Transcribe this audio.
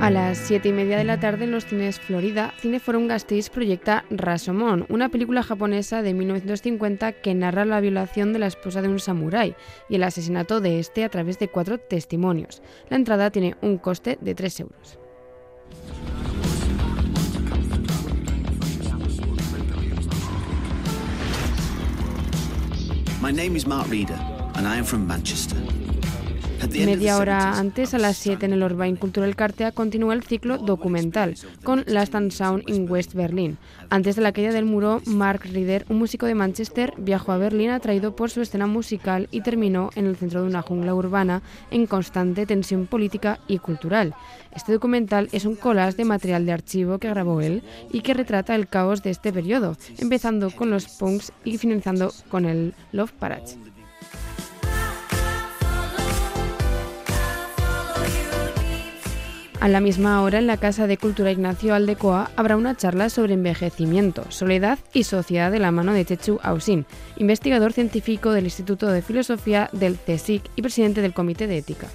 A las 7 y media de la tarde en los cines Florida, Cineforum Gasteiz proyecta Rasomon, una película japonesa de 1950 que narra la violación de la esposa de un samurái y el asesinato de este a través de cuatro testimonios. La entrada tiene un coste de 3 euros. My name is Mark Reeder, and I am from Manchester. Media hora antes, a las 7 en el Orbain Cultural Cartea, continúa el ciclo documental con Last and Sound in West Berlin. Antes de la caída del muro, Mark Reeder, un músico de Manchester, viajó a Berlín atraído por su escena musical y terminó en el centro de una jungla urbana en constante tensión política y cultural. Este documental es un collage de material de archivo que grabó él y que retrata el caos de este periodo, empezando con los punks y finalizando con el Love Parade. A la misma hora, en la Casa de Cultura Ignacio Aldecoa, habrá una charla sobre envejecimiento, soledad y sociedad de la mano de Chechu Ausin, investigador científico del Instituto de Filosofía del CSIC y presidente del Comité de Ética.